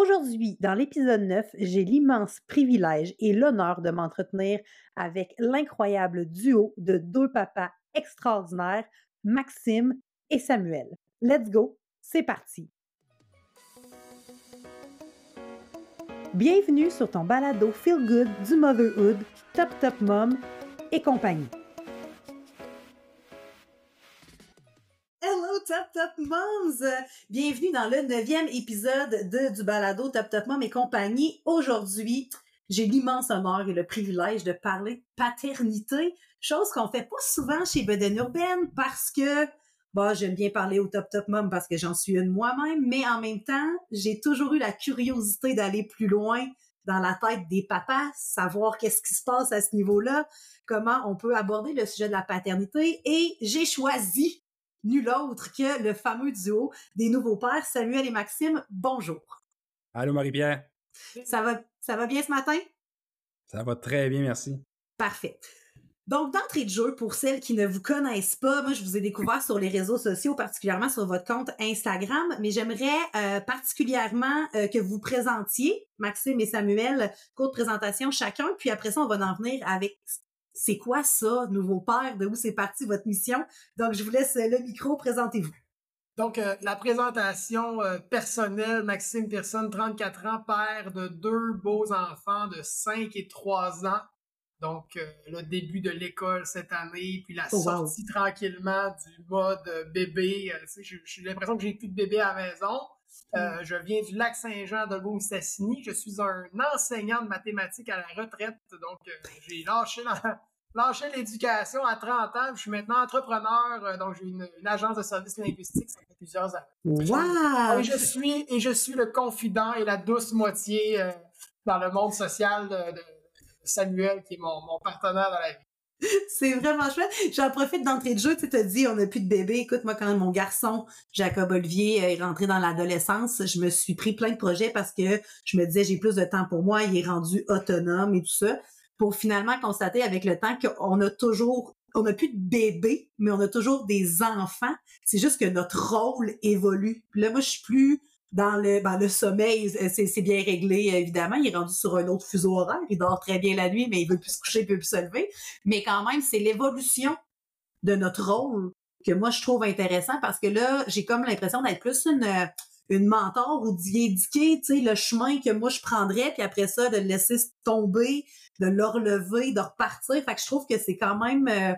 Aujourd'hui, dans l'épisode 9, j'ai l'immense privilège et l'honneur de m'entretenir avec l'incroyable duo de deux papas extraordinaires, Maxime et Samuel. Let's go, c'est parti. Bienvenue sur ton balado Feel Good du Motherhood, Top Top Mom et compagnie. Top Top Moms! Bienvenue dans le neuvième épisode de, du balado Top Top Mom et compagnie. Aujourd'hui, j'ai l'immense honneur et le privilège de parler paternité, chose qu'on fait pas souvent chez Beden Urbaine parce que bah, j'aime bien parler au Top Top Mom parce que j'en suis une moi-même, mais en même temps, j'ai toujours eu la curiosité d'aller plus loin dans la tête des papas, savoir qu'est-ce qui se passe à ce niveau-là, comment on peut aborder le sujet de la paternité, et j'ai choisi nul autre que le fameux duo des nouveaux pères, Samuel et Maxime. Bonjour. Allô Marie-Pierre. Ça va, ça va bien ce matin? Ça va très bien, merci. Parfait. Donc, d'entrée de jeu, pour celles qui ne vous connaissent pas, moi, je vous ai découvert sur les réseaux sociaux, particulièrement sur votre compte Instagram, mais j'aimerais euh, particulièrement euh, que vous présentiez, Maxime et Samuel, courte présentation chacun, puis après ça, on va en venir avec c'est quoi ça, nouveau père, de où c'est parti votre mission? Donc, je vous laisse le micro, présentez-vous. Donc, euh, la présentation euh, personnelle, Maxime Personne, 34 ans, père de deux beaux enfants de 5 et 3 ans. Donc, euh, le début de l'école cette année, puis la Oh, wow. sortie tranquillement du mode bébé. J'ai l'impression que j'ai plus de bébé à la maison. Euh, je viens du lac Saint-Jean de Beaume-Stassini. Je suis un enseignant de mathématiques à la retraite. Donc, euh, j'ai lâché l'éducation à 30 ans. Je suis maintenant entrepreneur. euh, donc, j'ai une, une agence de services linguistiques. Ça fait plusieurs années. Wow! Et je suis, et je suis le confident et la douce moitié dans le monde social de, de Samuel, qui est mon, mon partenaire dans la vie. C'est vraiment chouette. J'en profite d'entrée de jeu. Tu t'as dit, on n'a plus de bébé. Écoute, moi, quand mon garçon, Jacob Olivier, euh, est rentré dans l'adolescence, je me suis pris plein de projets parce que je me disais, j'ai plus de temps pour moi. Il est rendu autonome et tout ça. Pour finalement constater avec le temps qu'on a toujours, on n'a plus de bébé, mais on a toujours des enfants. C'est juste que notre rôle évolue. Puis là, moi, je suis plus dans le, ben, le sommeil, c'est c'est bien réglé, évidemment. Il est rendu sur un autre fuseau horaire. Il dort très bien la nuit, mais il veut plus se coucher, il veut plus se lever. Mais quand même, c'est l'évolution de notre rôle que moi, je trouve intéressant parce que là, j'ai comme l'impression d'être plus une, une mentor ou d'y tu sais, le chemin que moi, je prendrais, puis après ça, de le laisser tomber, de le relever, de repartir. Fait que je trouve que c'est quand même... euh,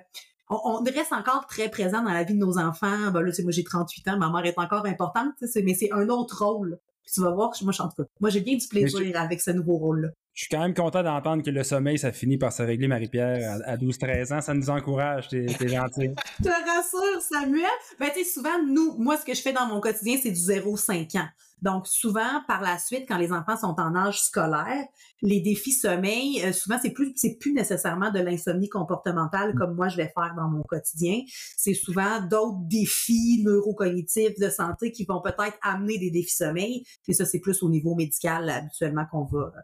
on, on reste encore très présent dans la vie de nos enfants. Ben là, tu sais, moi, j'ai 38 ans, ma mère est encore importante, tu sais, c'est- mais c'est un autre rôle. Puis tu vas voir que moi, je suis en tout cas, moi, j'ai bien du plaisir avec ce nouveau rôle-là. Je suis quand même content d'entendre que le sommeil, ça finit par se régler, Marie-Pierre, à, à 12-13 ans. Ça nous encourage, t'es t'es gentil. Je te rassure, Samuel. Ben, tu sais, souvent, nous, moi, ce que je fais dans mon quotidien, c'est du 0-5 ans. Donc, souvent, par la suite, quand les enfants sont en âge scolaire, les défis sommeil, euh, souvent, c'est plus, c'est plus nécessairement de l'insomnie comportementale comme moi, je vais faire dans mon quotidien. C'est souvent d'autres défis neurocognitifs de santé qui vont peut-être amener des défis sommeil. Et ça, c'est plus au niveau médical, habituellement, qu'on va euh,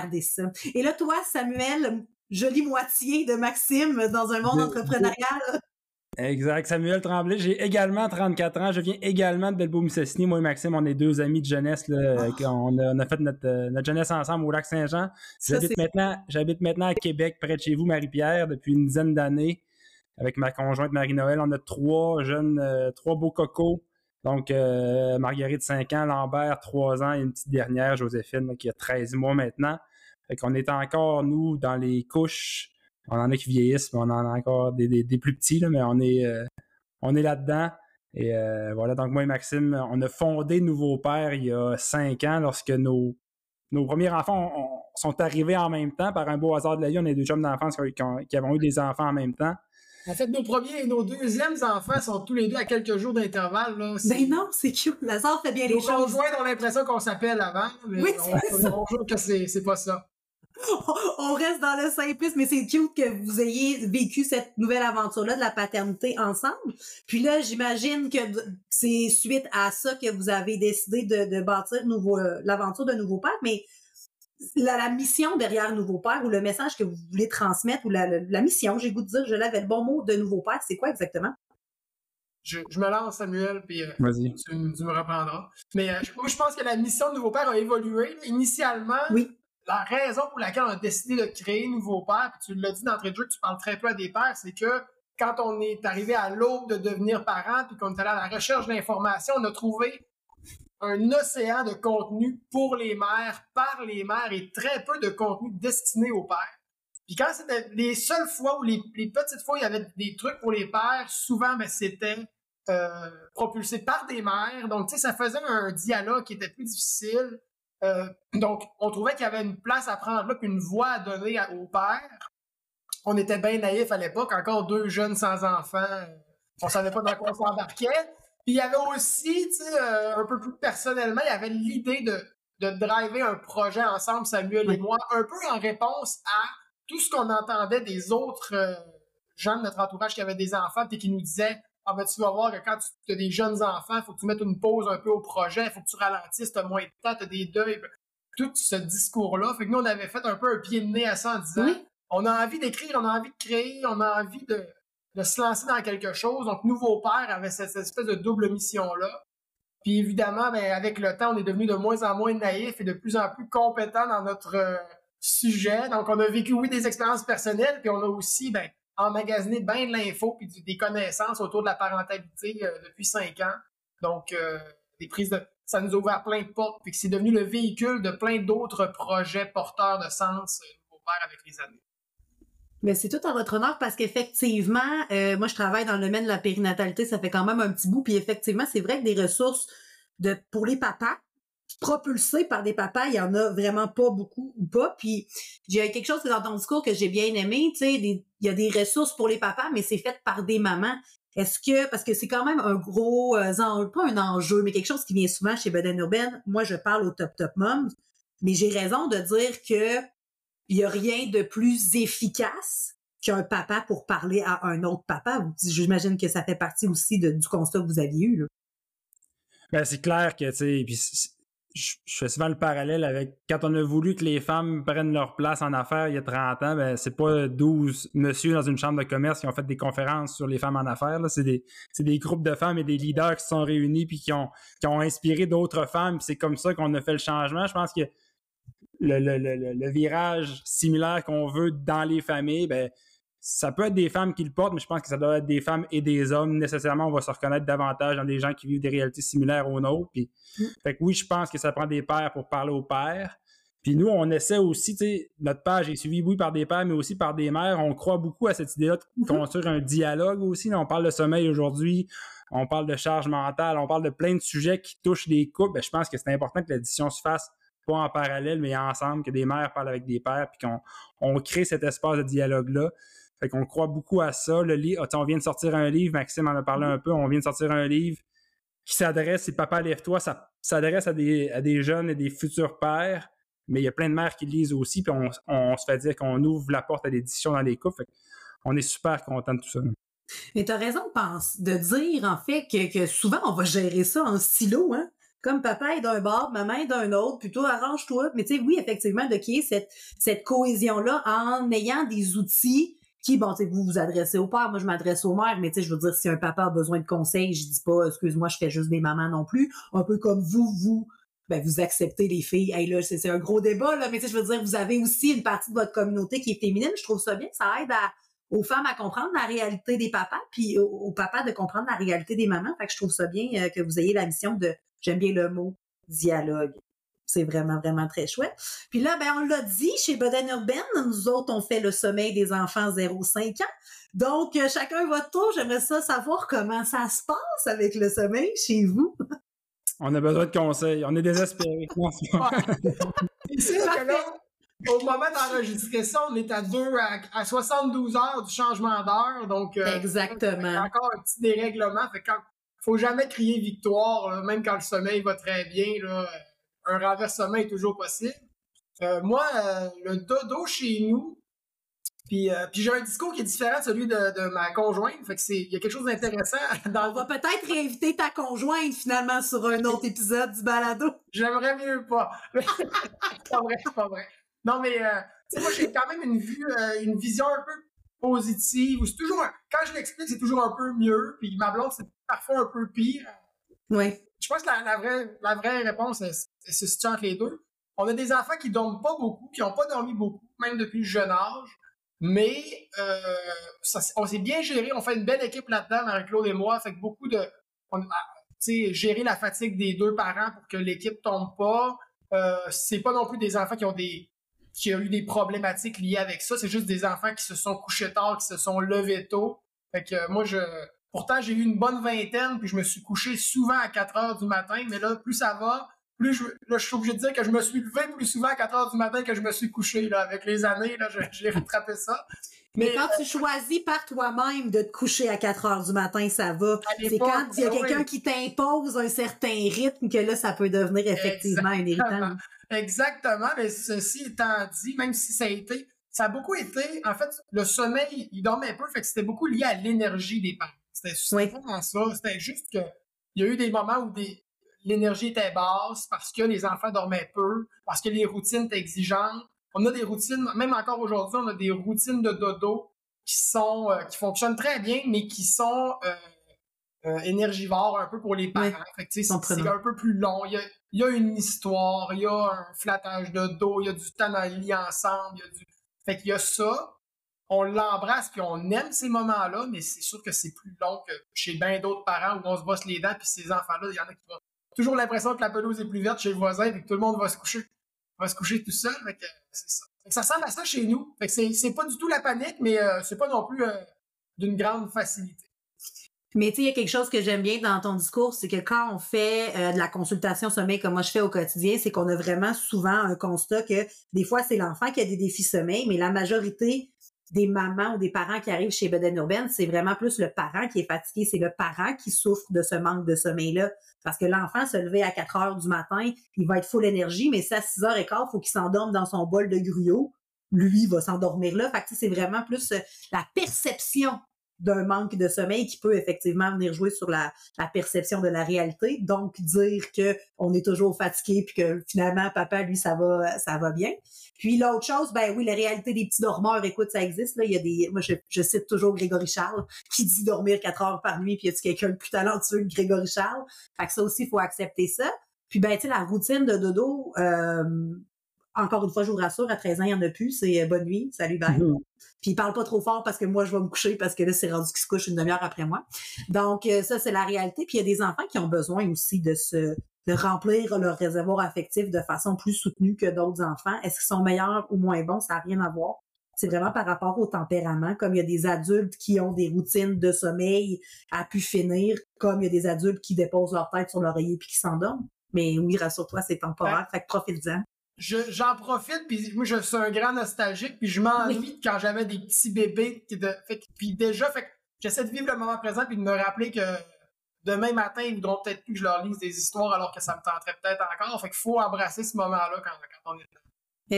regarder ça. Et là, toi, Samuel, jolie moitié de Maxime dans un monde De- entrepreneurial. Exact. Samuel Tremblay, j'ai également 34 ans. Je viens également de Belbeau-Mistassini. Moi et Maxime, on est deux amis de jeunesse. Là, Ah. on, a, on a fait notre, euh, notre jeunesse ensemble au lac Saint-Jean. J'habite maintenant, j'habite maintenant à Québec, près de chez vous, Marie-Pierre, depuis une dizaine d'années. Avec ma conjointe Marie-Noël, on a trois jeunes, euh, trois beaux cocos. Donc, euh, Marguerite, 5 ans, Lambert, 3 ans, et une petite dernière, Joséphine, là, qui a 13 mois maintenant. Fait qu'on est encore, nous, dans les couches. On en a qui vieillissent, mais on en a encore des, des, des plus petits, là, mais on est, euh, on est là-dedans. Et euh, voilà, donc moi et Maxime, on a fondé Nouveau Père il y a 5 ans lorsque nos, nos premiers enfants ont- ont- sont arrivés en même temps. Par un beau hasard de la vie, on est deux chums d'enfance qui, qui avons eu des enfants en même temps. En fait, nos premiers et nos deuxièmes enfants sont tous les deux à quelques jours d'intervalle. Ben non, c'est cute. Lazare fait bien les Nos choses. conjoints ont l'impression qu'on s'appelle avant, mais Oui, on, c'est on que c'est c'est pas ça. On reste dans le simplisme, mais c'est cute que vous ayez vécu cette nouvelle aventure-là de la paternité ensemble. Puis là, j'imagine que c'est suite à ça que vous avez décidé de, de bâtir nouveau euh, l'aventure de Nouveau Père, mais la, la mission derrière Nouveau Père ou le message que vous voulez transmettre ou la, la- la mission, j'ai le goût de dire, je l'avais le bon mot de Nouveau Père, c'est quoi exactement? je, me lance, Samuel, puis euh, tu, me reprendras. Mais euh, moi, je pense que la mission de Nouveau Père a évolué. Initialement, oui. La raison pour laquelle on a décidé de créer Nouveau Père, puis tu l'as dit d'entrée de jeu tu parles très peu à des pères, c'est que quand on est arrivé à l'aube de devenir parent, puis qu'on est allé à la recherche d'informations, on a trouvé un océan de contenu pour les mères, par les mères, et très peu de contenu destiné aux pères. Puis quand c'était les seules fois où les, petites fois il y avait des trucs pour les pères, souvent ben, c'était euh, propulsé par des mères. Donc, tu sais, ça faisait un dialogue qui était plus difficile. Euh, donc, on trouvait qu'il y avait une place à prendre là, puis une voix à donner aux pères. On était bien naïfs à l'époque, encore deux jeunes sans enfants. On savait pas dans quoi on s'embarquait. Puis il y avait aussi, tu sais, euh, un peu plus personnellement, il y avait l'idée de, de driver un projet ensemble, Samuel et moi, un peu en réponse à tout ce qu'on entendait des autres euh, gens de notre entourage qui avaient des enfants et qui nous disaient Ah ben tu vas voir que quand tu as des jeunes enfants, il faut que tu mettes une pause un peu au projet, il faut que tu ralentisses, tu as moins de temps, tu as des deuils. Tout ce discours-là. Fait que nous, on avait fait un peu un pied de nez à ça en disant On a envie d'écrire, on a envie de créer, on a envie de, se lancer dans quelque chose. Donc, Nouveau Père avait cette, espèce de double mission-là. Puis évidemment, ben, avec le temps, on est devenu de moins en moins naïf et de plus en plus compétent dans notre euh, sujet. Donc, on a vécu, oui, des expériences personnelles, puis on a aussi ben, emmagasiné bien de l'info puis des connaissances autour de la parentalité euh, depuis cinq ans. Donc, euh, des prises de... ça nous a ouvert plein de portes, puis c'est devenu le véhicule de plein d'autres projets porteurs de sens euh, père avec les années. Mais c'est tout en votre honneur parce qu'effectivement, moi je travaille dans le domaine de la périnatalité, ça fait quand même un petit bout, puis effectivement, c'est vrai que des ressources de pour les papas, propulsé par des papas, il y en a vraiment pas beaucoup ou pas. Puis a quelque chose dans ton discours que j'ai bien aimé, tu sais, il y a des ressources pour les papas, mais c'est fait par des mamans. Est-ce que, parce que c'est quand même un gros, euh, pas un enjeu, mais quelque chose qui vient souvent chez Beden Urban. Moi, je parle au top top moms, mais j'ai raison de dire que il a rien de plus efficace qu'un papa pour parler à un autre papa. J'imagine que ça fait partie aussi du constat que vous aviez eu. Là. Ben, c'est clair que, tu sais, je, fais souvent le parallèle avec quand on a voulu que les femmes prennent leur place en affaires il y a 30 ans, ben c'est pas 12 monsieur dans une chambre de commerce qui ont fait des conférences sur les femmes en affaires. C'est des, groupes de femmes et des leaders qui se sont réunis puis qui ont, inspiré d'autres femmes. c'est comme ça qu'on a fait le changement. Je pense que le, le virage similaire qu'on veut dans les familles, ben, ça peut être des femmes qui le portent, mais je pense que ça doit être des femmes et des hommes. Nécessairement, on va se reconnaître davantage dans des gens qui vivent des réalités similaires aux nôtres. Puis, mm. fait que oui, je pense que ça prend des pères pour parler aux pères. Puis nous, on essaie aussi, tu sais, notre page est suivie, oui, par des pères, mais aussi par des mères. On croit beaucoup à cette idée-là de mm-hmm. construire un dialogue aussi. on parle de sommeil aujourd'hui, on parle de charge mentale, on parle de plein de sujets qui touchent les couples. Ben, je pense que c'est important que l'édition se fasse pas en parallèle, mais ensemble, que des mères parlent avec des pères, puis qu'on on crée cet espace de dialogue-là. Fait qu'on croit beaucoup à ça. Le livre, on vient de sortir un livre, Maxime en a parlé un peu, on vient de sortir un livre qui s'adresse, c'est Papa lève-toi, ça s'adresse à des, à des jeunes et des futurs pères, mais il y a plein de mères qui lisent aussi, puis on, se fait dire qu'on ouvre la porte à l'édition dans les couples. on est super content de tout ça. Mais tu as raison pense, de dire en fait que, souvent on va gérer ça en silo, hein? Comme papa est d'un bord, maman est d'un autre, plutôt arrange-toi. Mais tu sais, oui, effectivement, de est cette, cette cohésion-là en ayant des outils qui, bon, tu vous vous adressez au père, moi je m'adresse aux mères, mais tu sais, je veux dire, si un papa a besoin de conseils, je dis pas, excuse-moi, je fais juste des mamans non plus. Un peu comme vous, vous, ben, vous acceptez les filles. Hey, là, c'est un gros débat, là, mais tu sais, je veux dire, vous avez aussi une partie de votre communauté qui est féminine. Je trouve ça bien, ça aide aux femmes à comprendre la réalité des papas, puis aux, papas de comprendre la réalité des mamans. Fait que je trouve ça bien euh, que vous ayez la mission de, j'aime bien le mot, dialogue. C'est vraiment, vraiment très chouette. Puis là, ben, on l'a dit, chez Boden Urbaine, nous autres, on fait le sommeil des enfants 0-5 ans. Donc, euh, chacun votre tour. J'aimerais ça savoir comment ça se passe avec le sommeil chez vous. On a besoin de conseils. On est désespérés. C'est que là, au moment d'enregistrer ça, on est à 2 à, 72 heures du changement d'heure. Donc, euh, Exactement. encore un petit dérèglement. Fait quand, faut jamais crier victoire, même quand le sommeil va très bien. Là, un renversement est toujours possible. Euh, moi, euh, le dodo chez nous, puis, euh, puis j'ai un discours qui est différent de celui de, ma conjointe. Fait que c'est, il y a quelque chose d'intéressant. Dans... On va peut-être réinviter ta conjointe finalement sur un autre épisode du balado. J'aimerais mieux pas. c'est pas vrai, c'est pas vrai. Non, mais moi j'ai quand même une vue, une vision un peu positive. C'est toujours, quand je l'explique, c'est toujours un peu mieux. Puis ma blonde, c'est parfois un peu pire. Oui. Je pense que la, vraie, la vraie réponse, c'est se situe entre les deux. On a des enfants qui dorment pas beaucoup, qui n'ont pas dormi beaucoup, même depuis le jeune âge. Mais euh, on s'est bien géré. On fait une belle équipe là-dedans, Marie-Claude et moi. Fait que beaucoup de. On, gérer la fatigue des deux parents pour que l'équipe tombe pas. Euh, c'est pas non plus des enfants qui ont des qui ont eu des problématiques liées avec ça. C'est juste des enfants qui se sont couchés tard, qui se sont levés tôt. Fait que euh, moi, je. Pourtant, j'ai eu une bonne vingtaine, puis je me suis couché souvent à 4 heures du matin, mais là, plus ça va, plus je, là, je suis obligé de dire que je me suis levé plus souvent à 4 heures du matin que je me suis couché. Là. Avec les années, là, j'ai rattrapé ça. Mais, quand tu choisis par toi-même de te coucher à 4 heures du matin, ça va. C'est quand il y a quelqu'un qui t'impose un certain rythme que là, ça peut devenir effectivement un irritant. Exactement. Mais ceci étant dit, même si ça a été, ça a beaucoup été, en fait, le sommeil, il dormait peu, fait que c'était beaucoup lié à l'énergie des parents. C'était vraiment ça. C'était juste que il y a eu des moments où des, l'énergie était basse parce que les enfants dormaient peu, parce que les routines étaient exigeantes. On a des routines, même encore aujourd'hui, on a des routines de dodo qui sont euh, qui fonctionnent très bien, mais qui sont euh, euh, énergivores un peu pour les parents. c'est un peu plus long. Il y, a, une histoire, il y a un flattage de dos, il y a du temps dans le lit ensemble, il y a du. Fait qu'il y a ça. On l'embrasse puis on aime ces moments-là, mais c'est sûr que c'est plus long que chez bien d'autres parents où on se bosse les dents puis ces enfants-là, il y en a qui vont toujours l'impression que la pelouse est plus verte chez le voisin et que tout le monde va se coucher, va se coucher tout seul. c'est ça. ça ressemble à ça chez nous. c'est, pas du tout la panique, mais euh, c'est pas non plus euh, d'une grande facilité. Mais tu sais, il y a quelque chose que j'aime bien dans ton discours, c'est que quand on fait euh, de la consultation sommeil comme moi je fais au quotidien, c'est qu'on a vraiment souvent un constat que des fois c'est l'enfant qui a des défis sommeil, mais la majorité des mamans ou des parents qui arrivent chez Beden Urbaine, c'est vraiment plus le parent qui est fatigué, c'est le parent qui souffre de ce manque de sommeil-là. Parce que l'enfant se lever à 4 heures du matin, il va être full énergie, mais c'est à 6 heures et quart, faut qu'il s'endorme dans son bol de gruyot. Lui, il va s'endormir là. Fait que c'est vraiment plus euh, la perception d'un manque de sommeil qui peut effectivement venir jouer sur la, perception de la réalité. Donc, dire que on est toujours fatigué puis que finalement, papa, lui, ça va, ça va bien. Puis l'autre chose, ben oui, la réalité des petits dormeurs, écoute, ça existe. Là. Il y a des. Moi, je, cite toujours Grégory Charles qui dit dormir quatre heures par nuit, puis y a quelqu'un de plus talentueux que Grégory Charles? Fait que ça aussi, il faut accepter ça. Puis ben, tu sais, la routine de dodo, euh, encore une fois, je vous rassure, à 13 ans, il n'y en a plus. C'est euh, bonne nuit, salut, bye. Mm-hmm. Puis il parle pas trop fort parce que moi, je vais me coucher parce que là, c'est rendu qu'il se couche une demi-heure après moi. Donc, euh, ça, c'est la réalité. Puis il y a des enfants qui ont besoin aussi de se de remplir leur réservoir affectif de façon plus soutenue que d'autres enfants. Est-ce qu'ils sont meilleurs ou moins bons? Ça n'a rien à voir. C'est vraiment par rapport au tempérament. Comme il y a des adultes qui ont des routines de sommeil à pu finir, comme il y a des adultes qui déposent leur tête sur l'oreiller puis qui s'endorment. Mais oui, rassure-toi, c'est temporaire. Fait que profite-en j'en profite, puis moi, je suis un grand nostalgique, puis je m'ennuie quand j'avais des petits bébés. Qui de, fait, puis déjà, fait j'essaie de vivre le moment présent, puis de me rappeler que demain matin, ils voudront peut-être plus que je leur lise des histoires alors que ça me tenterait peut-être encore. Fait qu'il faut embrasser ce moment-là quand, quand on est là.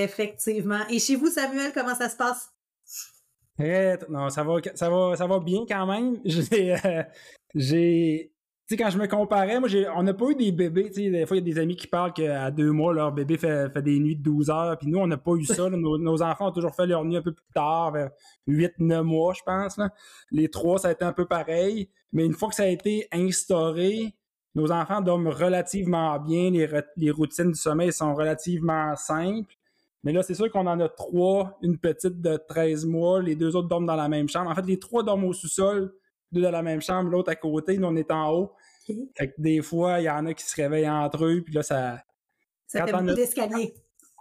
Effectivement. Et chez vous, Samuel, comment ça se passe? Eh, non, ça va, ça va, ça va bien quand même. J'ai, euh, j'ai, quand je me comparais, moi, on n'a pas eu des bébés. Des fois, il y a des amis qui parlent qu'à deux mois, leur bébé fait, des nuits de 12 heures. Puis nous, on n'a pas eu ça. Nos, enfants ont toujours fait leur nuit un peu plus tard, vers 8-9 mois, je pense. Les trois, ça a été un peu pareil. Mais une fois que ça a été instauré, nos enfants dorment relativement bien. Les, les routines du sommeil sont relativement simples. Mais là, c'est sûr qu'on en a trois, une petite de 13 mois, les deux autres dorment dans la même chambre. En fait, les trois dorment au sous-sol, deux dans la même chambre, l'autre à côté, nous on est en haut. Fait que des fois, il y en a qui se réveillent entre eux, puis là, ça. Ça fait beaucoup d'escalier.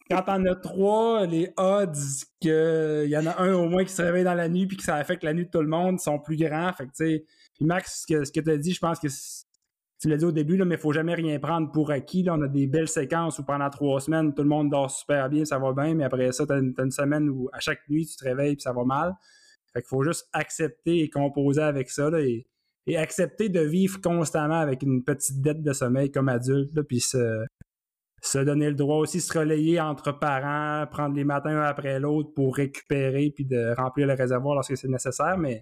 Quand on a trois, les odds qu'il y en a un au moins qui se réveille dans la nuit puis que ça affecte la nuit de tout le monde sont plus grands. Fait que, tu sais, puis Max, ce que, ce que tu as dit, je pense que tu l'as dit au début, là, mais il faut jamais rien prendre pour acquis. Là. On a des belles séquences où pendant trois semaines, tout le monde dort super bien, ça va bien, mais après ça, tu as, une semaine où à chaque nuit, tu te réveilles puis ça va mal. Fait qu'il faut juste accepter et composer avec ça là, et, accepter de vivre constamment avec une petite dette de sommeil comme adulte, là, puis se, se donner le droit aussi de se relayer entre parents, prendre les matins un après l'autre pour récupérer puis de remplir le réservoir lorsque c'est nécessaire. Mais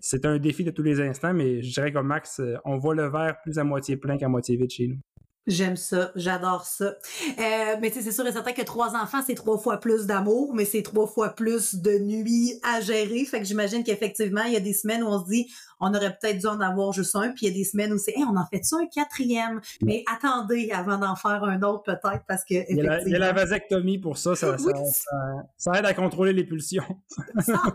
c'est un défi de tous les instants, mais je dirais comme Max, on voit le verre plus à moitié plein qu'à moitié vide chez nous. J'aime ça, j'adore ça. Euh, mais c'est sûr et certain que trois enfants, c'est trois fois plus d'amour, mais c'est trois fois plus de nuits à gérer. Fait que j'imagine qu'effectivement, il y a des semaines où on se dit, on aurait peut-être dû en avoir juste un, puis il y a des semaines où c'est, on en fait ça un quatrième? Mais attendez avant d'en faire un autre peut-être parce que il y, a la, vasectomie pour ça, ça, ça, aide à contrôler les pulsions. ça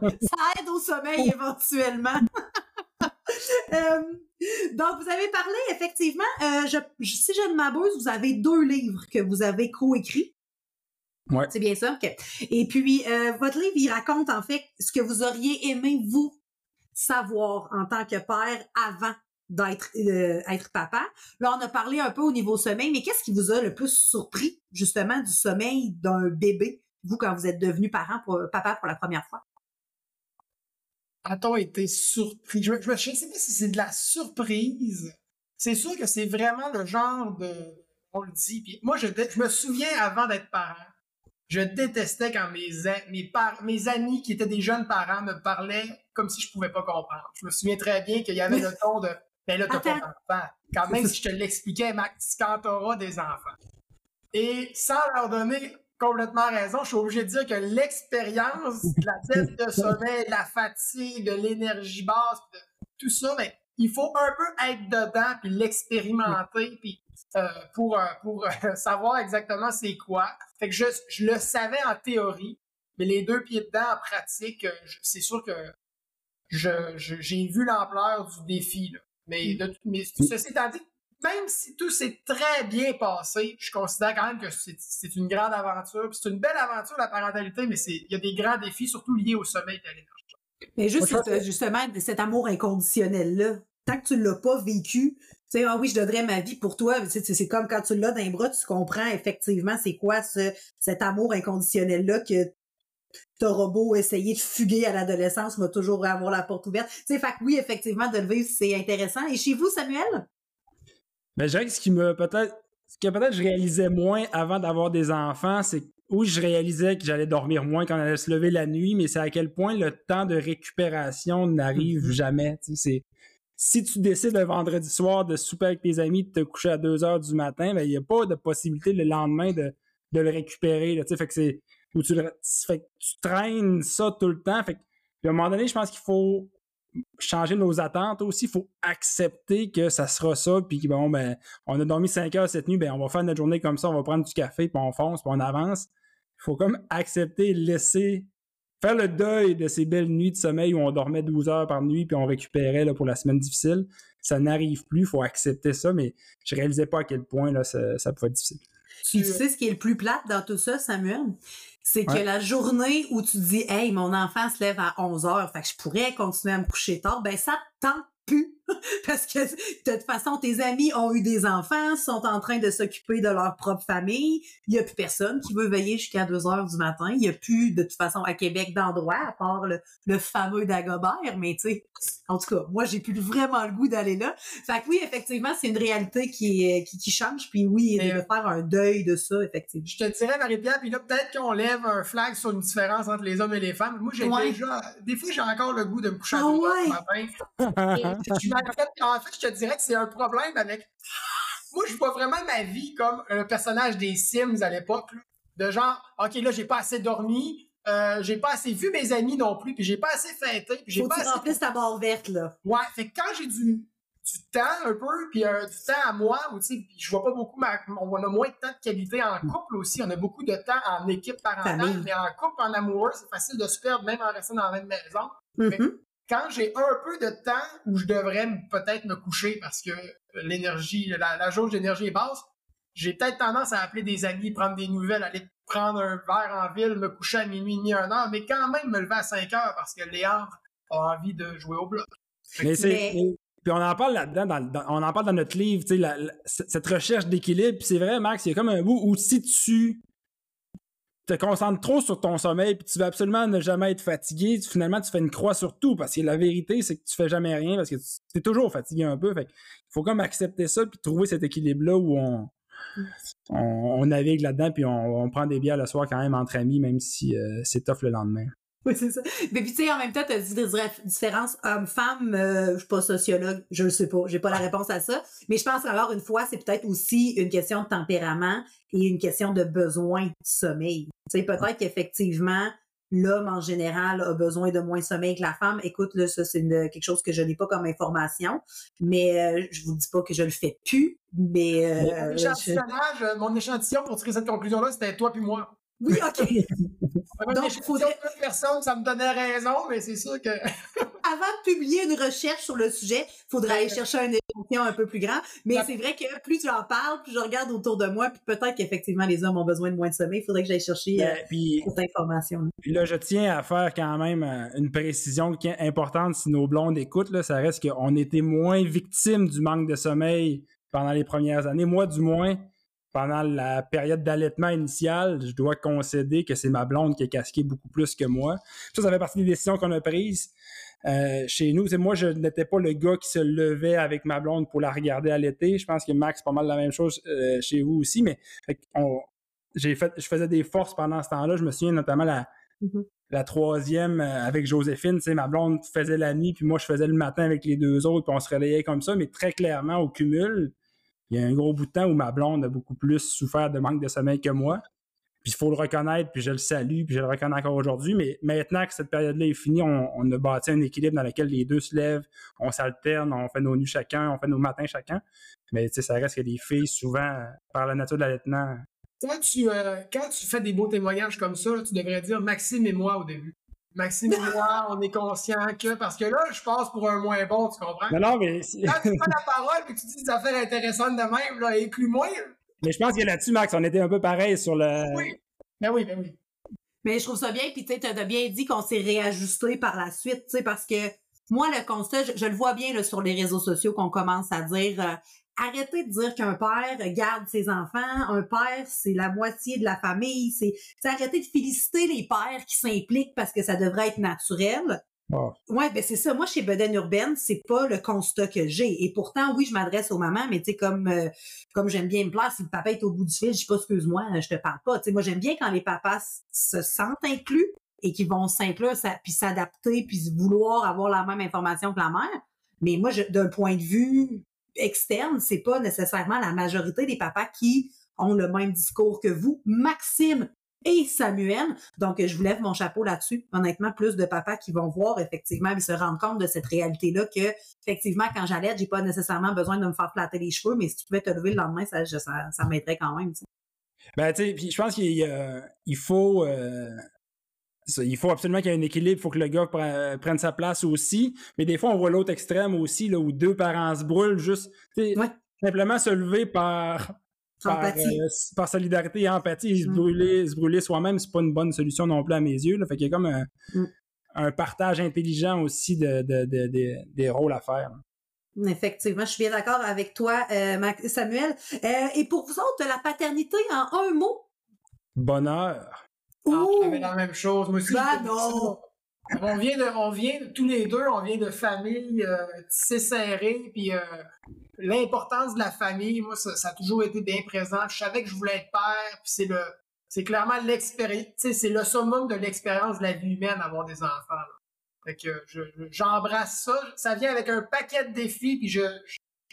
aide au sommeil éventuellement. Euh, donc, vous avez parlé, effectivement, euh, je, si je ne m'abuse, vous avez deux livres que vous avez coécrits. Ouais. C'est bien ça? Et puis, euh, votre livre, il raconte, en fait, ce que vous auriez aimé, vous, savoir en tant que père avant d'être être papa. Là, on a parlé un peu au niveau sommeil, mais qu'est-ce qui vous a le plus surpris, justement, du sommeil d'un bébé, vous, quand vous êtes devenu parent pour, papa pour la première fois? A-t-on été surpris? Je, ne sais pas si c'est de la surprise. C'est sûr que c'est vraiment le genre de. On le dit. Puis moi, je, je me souviens avant d'être parent, je détestais quand mes, mes, mes amis qui étaient des jeunes parents me parlaient comme si je pouvais pas comprendre. Je me souviens très bien qu'il y avait le ton de Ben là, t'as pas d'enfant. Quand même, si je te l'expliquais, Max, quand t'auras des enfants. Et sans leur donner complètement raison. Je suis obligé de dire que l'expérience la tête de sommeil, la fatigue, de l'énergie basse, tout ça, mais il faut un peu être dedans puis l'expérimenter puis euh, pour euh, pour euh, savoir exactement c'est quoi. Fait que je, je le savais en théorie, mais les deux pieds dedans en pratique, c'est sûr que je, j'ai vu l'ampleur du défi. Mais, de, mais ceci étant dit, même si tout s'est très bien passé, je considère quand même que c'est une grande aventure. C'est une belle aventure, la parentalité, mais il y a des grands défis, surtout liés au sommeil et à l'énergie. Mais juste, justement, cet amour inconditionnel-là, tant que tu ne l'as pas vécu, tu sais, ah oui, je donnerais ma vie pour toi. C'est comme quand tu l'as dans les bras, tu comprends effectivement c'est quoi ce, cet amour inconditionnel-là que t'auras beau essayer de fuguer à l'adolescence, va toujours avoir la porte ouverte. Tu sais, fait que oui, effectivement, de le vivre, c'est intéressant. Et chez vous, Samuel? Ben, je dirais que ce qui me peut-être ce que peut-être je réalisais moins avant d'avoir des enfants, c'est oui, je réalisais que j'allais dormir moins quand on allait se lever la nuit, mais c'est à quel point le temps de récupération n'arrive mm-hmm. jamais. C'est si tu décides le vendredi soir de souper avec tes amis, de te coucher à 2 heures du matin, ben il n'y a pas de possibilité le lendemain de, de le récupérer. Là, fait que c'est où tu, fait que tu traînes ça tout le temps. Fait que, à un moment donné, je pense qu'il faut changer nos attentes aussi. Il faut accepter que ça sera ça, puis bon, ben, on a dormi 5 heures cette nuit, ben, on va faire notre journée comme ça, on va prendre du café, puis on fonce, puis on avance. Il faut comme accepter, laisser, faire le deuil de ces belles nuits de sommeil où on dormait 12 heures par nuit, puis on récupérait là, pour la semaine difficile. Ça n'arrive plus, il faut accepter ça, mais je réalisais pas à quel point là, ça, ça pouvait être difficile. Tu sais ce qui est le plus plate dans tout ça, Samuel? C'est que la journée où tu dis, hey, mon enfant se lève à 11 heures, fait que je pourrais continuer à me coucher tard, ben ça tente plus. Parce que de toute façon, tes amis ont eu des enfants, sont en train de s'occuper de leur propre famille. Il n'y a plus personne qui veut veiller jusqu'à 2 heures du matin. Il n'y a plus, de toute façon, à Québec d'endroit, à part le, fameux Dagobert. Mais tu sais, en tout cas, moi, j'ai plus vraiment le goût d'aller là. Fait que oui, effectivement, c'est une réalité qui, qui, change. Puis oui, il de faire un deuil de ça, effectivement. Je te dirais, Marie-Pierre, puis là, peut-être qu'on lève un flag sur une différence entre les hommes et les femmes. Moi, j'ai déjà... Des fois, j'ai encore le goût de me coucher à 2 ah heures du matin. en fait, je te dirais que c'est un problème avec. Moi, je vois vraiment ma vie comme un personnage des Sims à l'époque. De genre, OK, là, j'ai pas assez dormi, euh, j'ai pas assez vu mes amis non plus, puis j'ai pas assez fêté. Puis j'ai pas ta barre verte, là. Ouais, fait que quand j'ai du, du temps un peu, puis euh, du temps à moi, tu sais, je vois pas beaucoup, ma... on a moins de temps de qualité en couple aussi, on a beaucoup de temps en équipe parentale, mais en couple, en amoureux, c'est facile de se perdre même en restant dans la même maison. Mm-hmm quand j'ai un peu de temps où je devrais peut-être me coucher parce que l'énergie, la, jauge d'énergie est basse, j'ai peut-être tendance à appeler des amis, prendre des nouvelles, aller prendre un verre en ville, me coucher à minuit, demi, un heure, mais quand même me lever à 5 heures parce que Léandre a envie de jouer au bloc. Mais c'est. Puis on en parle là-dedans, on en parle dans notre livre, tu sais, cette recherche d'équilibre. Puis c'est vrai, Max, il y a comme un bout où si tu te concentres trop sur ton sommeil puis tu veux absolument ne jamais être fatigué, finalement tu fais une croix sur tout parce que la vérité c'est que tu fais jamais rien parce que tu es toujours fatigué un peu. Fait faut comme accepter ça puis trouver cet équilibre là où on on, navigue là-dedans puis on, prend des bières le soir quand même entre amis même si euh, c'est tough le lendemain. Oui, c'est ça. Mais puis, tu sais, en même temps, tu as dit des différences homme-femme. Euh, je suis pas sociologue, je ne sais pas, j'ai pas la réponse à ça. Mais je pense alors une fois, c'est peut-être aussi une question de tempérament et une question de besoin de sommeil. Tu sais, peut-être qu'effectivement, l'homme en général a besoin de moins de sommeil que la femme. Écoute, là, ça, c'est quelque chose que je n'ai pas comme information, mais euh, je vous dis pas que je le fais plus, mais... Euh, mon échantillon pour tirer cette conclusion-là, c'était toi puis moi. Oui, OK. Donc, faudrait... personne, ça me donnait raison, mais c'est sûr que. Avant de publier une recherche sur le sujet, il faudrait aller chercher un échantillon un peu plus grand. Mais c'est vrai que plus tu en parles, plus je regarde autour de moi, puis peut-être qu'effectivement les hommes ont besoin de moins de sommeil. Il faudrait que j'aille chercher ben, euh, cette information. Puis là, je tiens à faire quand même euh, une précision qui est importante si nos blondes écoutent. Là, ça reste qu'on était moins victimes du manque de sommeil pendant les premières années. Moi, du moins pendant la période d'allaitement initial, je dois concéder que c'est ma blonde qui a casqué beaucoup plus que moi. Ça, ça fait partie des décisions qu'on a prises euh, chez nous. moi, je n'étais pas le gars qui se levait avec ma blonde pour la regarder allaiter. Je pense que Max, pas mal la même chose euh, chez vous aussi, mais j'ai fait, je faisais des forces pendant ce temps-là. Je me souviens notamment la, mm-hmm. la troisième euh, avec Joséphine. Ma blonde faisait la nuit, puis moi, je faisais le matin avec les deux autres, puis on se relayait comme ça, mais très clairement, au cumul, il y a un gros bout de temps où ma blonde a beaucoup plus souffert de manque de sommeil que moi. Puis il faut le reconnaître, puis je le salue, puis je le reconnais encore aujourd'hui. Mais maintenant que cette période-là est finie, on, a bâti un équilibre dans lequel les deux se lèvent, on s'alterne, on fait nos nuits chacun, on fait nos matins chacun. Mais tu sais, ça reste que les filles, souvent, par la nature de l'allaitement. Quand tu, euh, quand tu fais des beaux témoignages comme ça, tu devrais dire Maxime et moi au début. Maxime et moi, on est conscient que. Parce que là, je passe pour un moins bon, tu comprends? Non, non, mais. Quand tu prends la parole et que tu dis des affaires intéressantes de même, là, et plus moins. Mais je pense que là-dessus, Max, on était un peu pareil sur le. Oui. Ben oui, ben oui. Mais je trouve ça bien, puis tu as bien dit qu'on s'est réajusté par la suite, tu sais, parce que moi, le constat, je, le vois bien là, sur les réseaux sociaux qu'on commence à dire euh, arrêtez de dire qu'un père garde ses enfants. Un père, c'est la moitié de la famille. C'est, arrêtez de féliciter les pères qui s'impliquent parce que ça devrait être naturel. Oh. Ouais, ben c'est ça. Moi, chez Beden Urbaine, c'est pas le constat que j'ai. Et pourtant, oui, je m'adresse aux mamans, mais tu sais, comme euh, comme j'aime bien me placer, si le papa est au bout du fil, je dis pas excuse-moi, je te parle pas. Tu sais, moi, j'aime bien quand les papas se sentent inclus et qu'ils vont s'inclure, puis s'adapter, puis vouloir avoir la même information que la mère. Mais moi, d'un point de vue externe, c'est pas nécessairement la majorité des papas qui ont le même discours que vous. Maxime et Samuel. Donc, je vous lève mon chapeau là-dessus. Honnêtement, plus de papas qui vont voir effectivement et se rendre compte de cette réalité-là que, effectivement, quand j'allais, j'ai pas nécessairement besoin de me faire flatter les cheveux, mais si tu pouvais te lever le lendemain, ça, ça, m'aiderait quand même. Ben, tu sais, je pense qu'il il faut, euh, il faut absolument qu'il y ait un équilibre, il faut que le gars prenne sa place aussi. Mais des fois, on voit l'autre extrême aussi, là, où deux parents se brûlent juste. Simplement se lever par, par, euh, solidarité et empathie et se mm. brûler, se brûler soi-même, c'est pas une bonne solution non plus à mes yeux. Là. Fait qu'il y a comme un, mm. partage intelligent aussi de, des rôles à faire. Effectivement, je suis bien d'accord avec toi, euh, Samuel. Euh, et pour vous autres, la paternité en un mot? Bonheur. On fait la même chose. Moi aussi, bah On vient de, on vient tous les deux, on vient de familles euh, tissées serrées, puis euh, l'importance de la famille, moi, ça, a toujours été bien présent. Je savais que je voulais être père, puis c'est le, c'est clairement l'expérience, c'est le summum de l'expérience de la vie humaine avoir des enfants. Fait que j'embrasse ça. Ça vient avec un paquet de défis, puis je,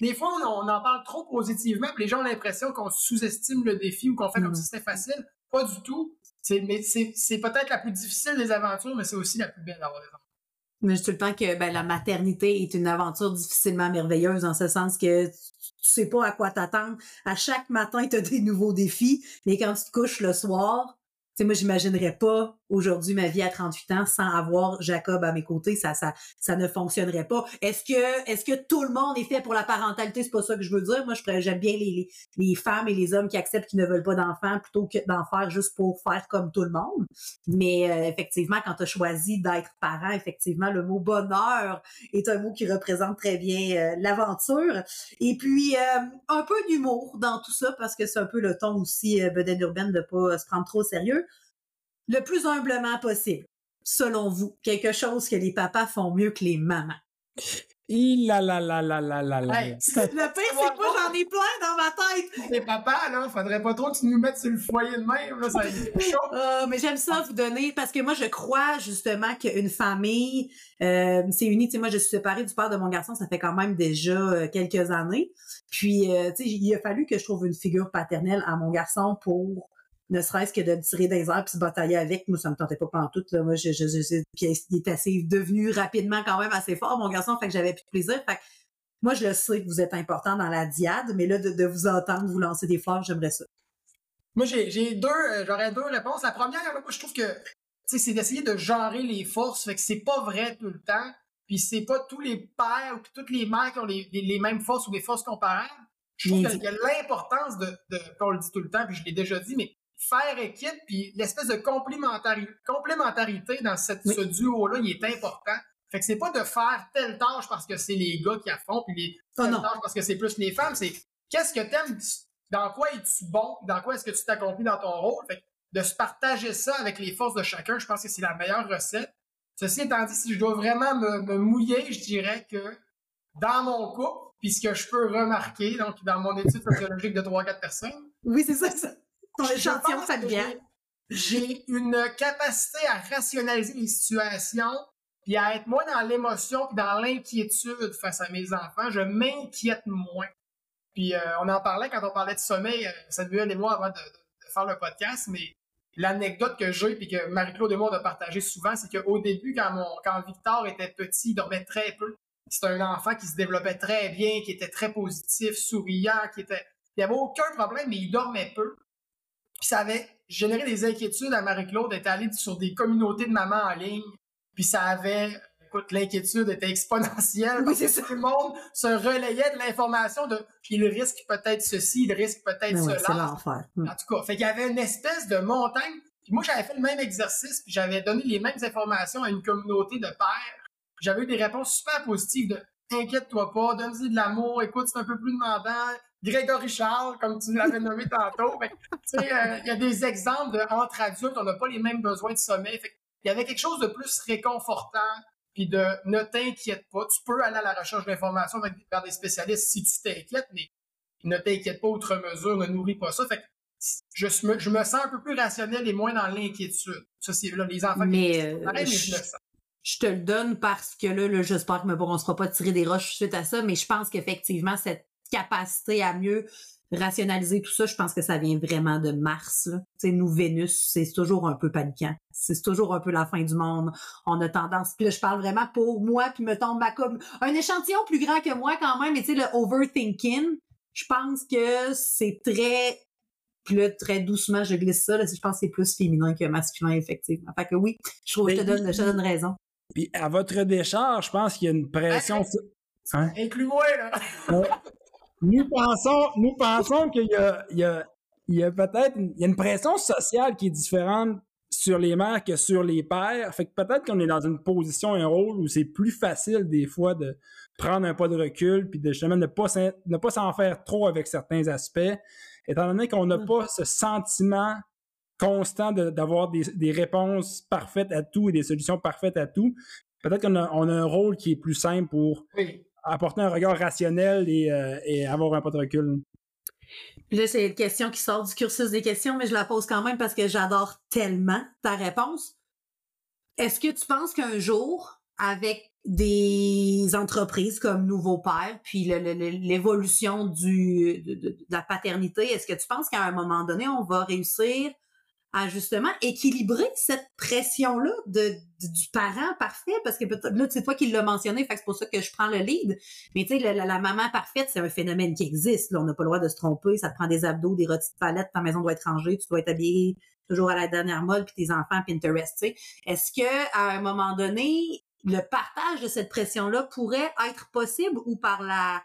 des fois, on, en parle trop positivement, puis les gens ont l'impression qu'on sous-estime le défi ou qu'on fait comme mm. si c'était facile. Pas du tout. C'est, mais c'est, peut-être la plus difficile des aventures, mais c'est aussi la plus belle d'avoir des enfants. Mais je tout le temps que ben, la maternité est une aventure difficilement merveilleuse, en ce sens que tu, sais pas à quoi t'attendre. À chaque matin, tu as des nouveaux défis, mais quand tu te couches le soir, tu sais, moi, j'imaginerais pas aujourd'hui ma vie à 38 ans sans avoir Jacob à mes côtés, ça ça ça ne fonctionnerait pas. Est-ce que est-ce que tout le monde est fait pour la parentalité, c'est pas ça que je veux dire. Moi je j'aime bien les, les, femmes et les hommes qui acceptent qu'ils ne veulent pas d'enfants plutôt que d'en faire juste pour faire comme tout le monde. Mais euh, effectivement quand tu as choisi d'être parent, effectivement le mot bonheur est un mot qui représente très bien euh, l'aventure et puis euh, un peu d'humour dans tout ça parce que c'est un peu le ton aussi euh, Beden urbaine de pas se prendre trop au sérieux le plus humblement possible, selon vous, quelque chose que les papas font mieux que les mamans? Il la la la la la la la. Hey, Le pire, c'est que moi, j'en ai plein dans ma tête. T'es papa, là, faudrait pas trop que tu nous mettes sur le foyer de même, là, ça va être chaud. Euh, mais j'aime ça vous donner parce que moi je crois justement qu'une famille euh, c'est unie. Tu sais, moi je suis séparée du père de mon garçon, ça fait quand même déjà euh, quelques années. Puis euh, tu sais, il a fallu que je trouve une figure paternelle à mon garçon pour ne serait-ce que de le tirer des airs puis se batailler avec. Moi, ça me tentait pas tout Là. Moi, je, je, je, puis il est assez devenu rapidement quand même assez fort, mon garçon, fait que j'avais plus de plaisir. Fait que moi, je le sais que vous êtes important dans la diade, mais là, de, de vous entendre vous lancer des fleurs, j'aimerais ça. Moi, j'ai deux, euh, j'aurais deux réponses. La première, là, moi, je trouve que, c'est d'essayer de genrer les forces, fait que c'est pas vrai tout le temps. Puis c'est pas tous les pères ou toutes les mères qui ont les, les, les mêmes forces ou des forces comparables. Je trouve qu'il y a l'importance de, de, on le dit tout le temps, puis je l'ai déjà dit, mais faire équipe, puis l'espèce de complémentari- complémentarité dans cette, Oui. ce duo-là, il est important. Fait que c'est pas de faire telle tâche parce que c'est les gars qui la font, puis les, Oh telle tâche parce que c'est plus les femmes. C'est qu'est-ce que t'aimes, dans quoi es-tu bon, dans quoi est-ce que tu t'accomplis dans ton rôle? Fait que de se partager ça avec les forces de chacun, je pense que c'est la meilleure recette. Ceci étant dit, si je dois vraiment me, me mouiller, je dirais que dans mon couple, puis ce que je peux remarquer, donc dans mon étude sociologique de 3-4 personnes, Oui, c'est ça, ça. Ton échantillon J'ai une capacité à rationaliser les situations, puis à être moins dans l'émotion, puis dans l'inquiétude face à mes enfants. Je m'inquiète moins. Puis euh, on en parlait quand on parlait de sommeil, euh, Samuel et moi, avant de, de- de faire le podcast, mais l'anecdote que j'ai, puis que Marie-Claude et moi on a partagé souvent, c'est qu'au début, quand, mon, quand Victor était petit, il dormait très peu. C'était un enfant qui se développait très bien, qui était très positif, souriant, qui était... Il n'y avait aucun problème, mais il dormait peu. Puis ça avait généré des inquiétudes à Marie-Claude d'être allée sur des communautés de mamans en ligne. Puis ça avait, écoute, l'inquiétude était exponentielle. Oui, c'est ça. Tout le monde se relayait de l'information de il risque peut-être ceci, il risque peut-être c'est cela. l'enfer. Hum. En tout cas, fait qu'il y avait une espèce de montagne. Puis moi, j'avais fait le même exercice, puis j'avais donné les mêmes informations à une communauté de pères. J'avais eu des réponses super positives de Inquiète-toi pas, donne-y de l'amour, écoute, c'est un peu plus demandant. Grégory Charles, comme tu l'avais nommé tantôt. Euh, il y a des exemples de entre adultes, on n'a pas les mêmes besoins de sommeil. Fait il y avait quelque chose de plus réconfortant, puis de ne t'inquiète pas. Tu peux aller à la recherche d'informations vers des spécialistes si tu t'inquiètes, mais ne t'inquiète pas outre mesure, ne nourris pas ça. Fait que je, me, je me sens un peu plus rationnel et moins dans l'inquiétude. Ça, c'est là, les enfants Mais, qui euh, pareil, mais je- je le sens. Je te le donne parce que là, là j'espère que me on ne sera pas tirer des roches suite à ça, mais je pense qu'effectivement, cette capacité à mieux rationaliser tout ça, je pense que ça vient vraiment de Mars. sais, nous, Vénus, c'est toujours un peu paniquant. C'est toujours un peu la fin du monde. On a tendance, puis là, je parle vraiment pour moi, puis me tombe ma comme un échantillon plus grand que moi quand même, mais tu sais, le overthinking, je pense que c'est très puis là, très doucement, je glisse ça. Là, je pense que c'est plus féminin que masculin, effectivement. Fait que oui, je trouve que je te Mais- donne, je te donne raison. Puis à votre décharge, je pense qu'il y a une pression. Hein? Inclus-moi, là. Nous pensons, nous pensons qu'il y a, il y a, il y a peut-être une, il y a une pression sociale qui est différente sur les mères que sur les pères. Fait que peut-être qu'on est dans une position, un rôle où c'est plus facile des fois de prendre un pas de recul puis de justement ne pas s'en- ne pas s'en faire trop avec certains aspects, étant donné qu'on n'a Mm. pas ce sentiment constant de- d'avoir des, des réponses parfaites à tout et des solutions parfaites à tout. Peut-être qu'on a, on a un rôle qui est plus simple pour Oui. apporter un regard rationnel et, euh, et avoir un pas de recul. Là, c'est une question qui sort du cursus des questions, mais je la pose quand même parce que j'adore tellement ta réponse. Est-ce que tu penses qu'un jour, avec des entreprises comme Nouveau Père, puis l'évolution du de, de- de la paternité, est-ce que tu penses qu'à un moment donné, on va réussir à justement équilibrer cette pression-là de, du parent parfait? Parce que peut-être- là, c'est toi qui l'as mentionné, fait c'est pour ça que je prends le lead. Mais tu sais, la, la- la maman parfaite, c'est un phénomène qui existe. Là. On n'a pas le droit de se tromper. Ça te prend des abdos, des rôtis de palette, ta maison doit être rangée, tu dois être habillé toujours à la dernière mode, puis tes enfants Pinterest. tu sais. Est-ce que à un moment donné, le partage de cette pression-là pourrait être possible ou par la,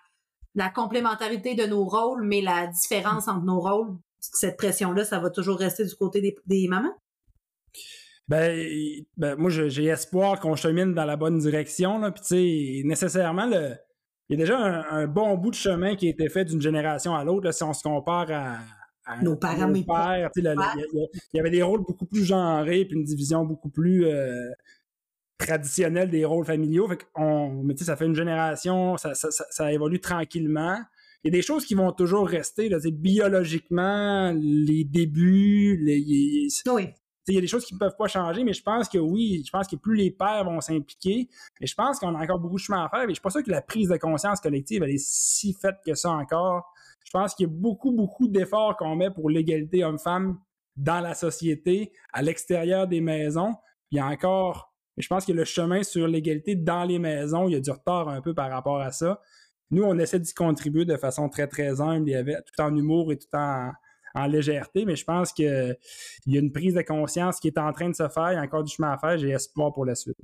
la complémentarité de nos rôles, mais la différence entre nos rôles, cette pression-là, ça va toujours rester du côté des, des mamans? Ben, ben, moi, j'ai espoir qu'on chemine dans la bonne direction. Là. Puis, tu sais, nécessairement, le, il y a déjà un, un bon bout de chemin qui a été fait d'une génération à l'autre. Si on se compare à, à Nos parents, mes pères, il y avait des rôles beaucoup plus genrés, puis une division beaucoup plus, euh, traditionnel des rôles familiaux. Fait on, mais ça fait une génération, ça, ça, ça, évolue tranquillement. Il y a des choses qui vont toujours rester, là, biologiquement, les débuts, les, oui. Il y a des choses qui ne peuvent pas changer, mais je pense que oui, je pense que plus les pères vont s'impliquer, et je pense qu'on a encore beaucoup de chemin à faire, mais je suis pas sûr que la prise de conscience collective, elle est si faite que ça encore. Je pense qu'il y a beaucoup, beaucoup d'efforts qu'on met pour l'égalité homme-femme dans la société, à l'extérieur des maisons. Il y a encore mais je pense que le chemin sur l'égalité dans les maisons, il y a du retard un peu par rapport à ça. Nous, on essaie d'y contribuer de façon très, très humble, tout en humour et tout en, en légèreté, mais je pense qu'il y a une prise de conscience qui est en train de se faire. Il y a encore du chemin à faire. J'ai espoir pour la suite.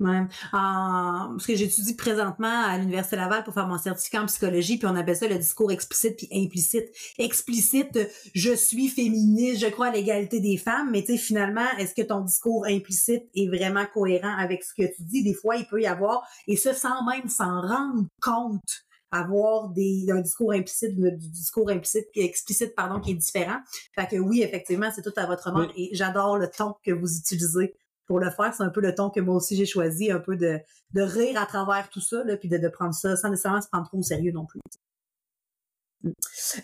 Ouais. parce que j'étudie présentement à l'Université Laval pour faire mon certificat en psychologie, puis on appelle ça le discours explicite puis implicite. Explicite, je suis féministe, je crois à l'égalité des femmes, mais tu sais, finalement, est-ce que ton discours implicite est vraiment cohérent avec ce que tu dis? Des fois, il peut y avoir, et ce sans même s'en rendre compte, avoir des un discours implicite du discours implicite explicite pardon qui est différent. Fait que oui, effectivement, c'est tout à votre main et j'adore le ton que vous utilisez pour le faire. C'est un peu le ton que moi aussi j'ai choisi, un peu de, de rire à travers tout ça, là, puis de, de prendre ça sans nécessairement se prendre trop au sérieux non plus.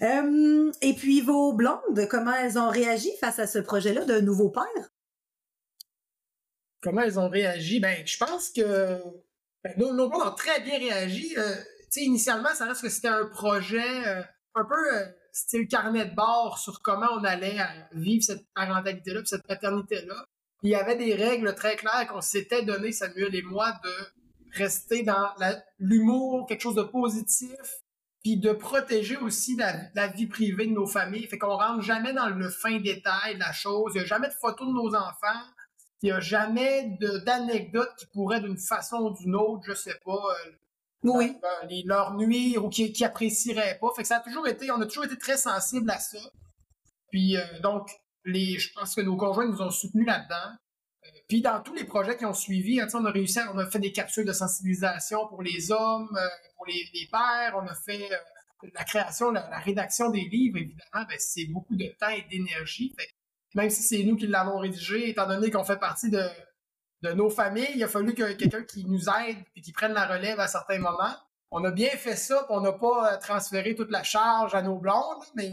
Euh, et puis vos blondes, comment elles ont réagi face à ce projet-là d'un nouveau père? Comment elles ont réagi? Ben, je pense que ben, nos, blondes ont très bien réagi. Euh, initialement, ça reste que c'était un projet euh, un peu euh, style carnet de bord sur comment on allait vivre cette parentalité-là, cette paternité-là il y avait des règles très claires qu'on s'était donné, Samuel et moi, de rester dans l'humour, quelque chose de positif, puis de protéger aussi la, vie privée de nos familles. Fait qu'on rentre jamais dans le fin détail de la chose. Il n'y a jamais de photos de nos enfants. Il n'y a jamais d'anecdotes qui pourraient, d'une façon ou d'une autre, je sais pas, oui. leur nuire ou qui, qui apprécieraient pas. Fait que ça a toujours été, on a toujours été très sensible à ça. Puis euh, donc, je pense que nos conjoints nous ont soutenus là-dedans. Euh, puis dans tous les projets qui ont suivi, hein, on a réussi, on a fait des capsules de sensibilisation pour les hommes, euh, pour les, pères, on a fait la création, la, rédaction des livres, évidemment, ben, c'est beaucoup de temps et d'énergie. Même si c'est nous qui l'avons rédigé, étant donné qu'on fait partie de, nos familles, il a fallu que quelqu'un qui nous aide et qui prenne la relève à certains moments. On a bien fait ça, puis on n'a pas transféré toute la charge à nos blondes, mais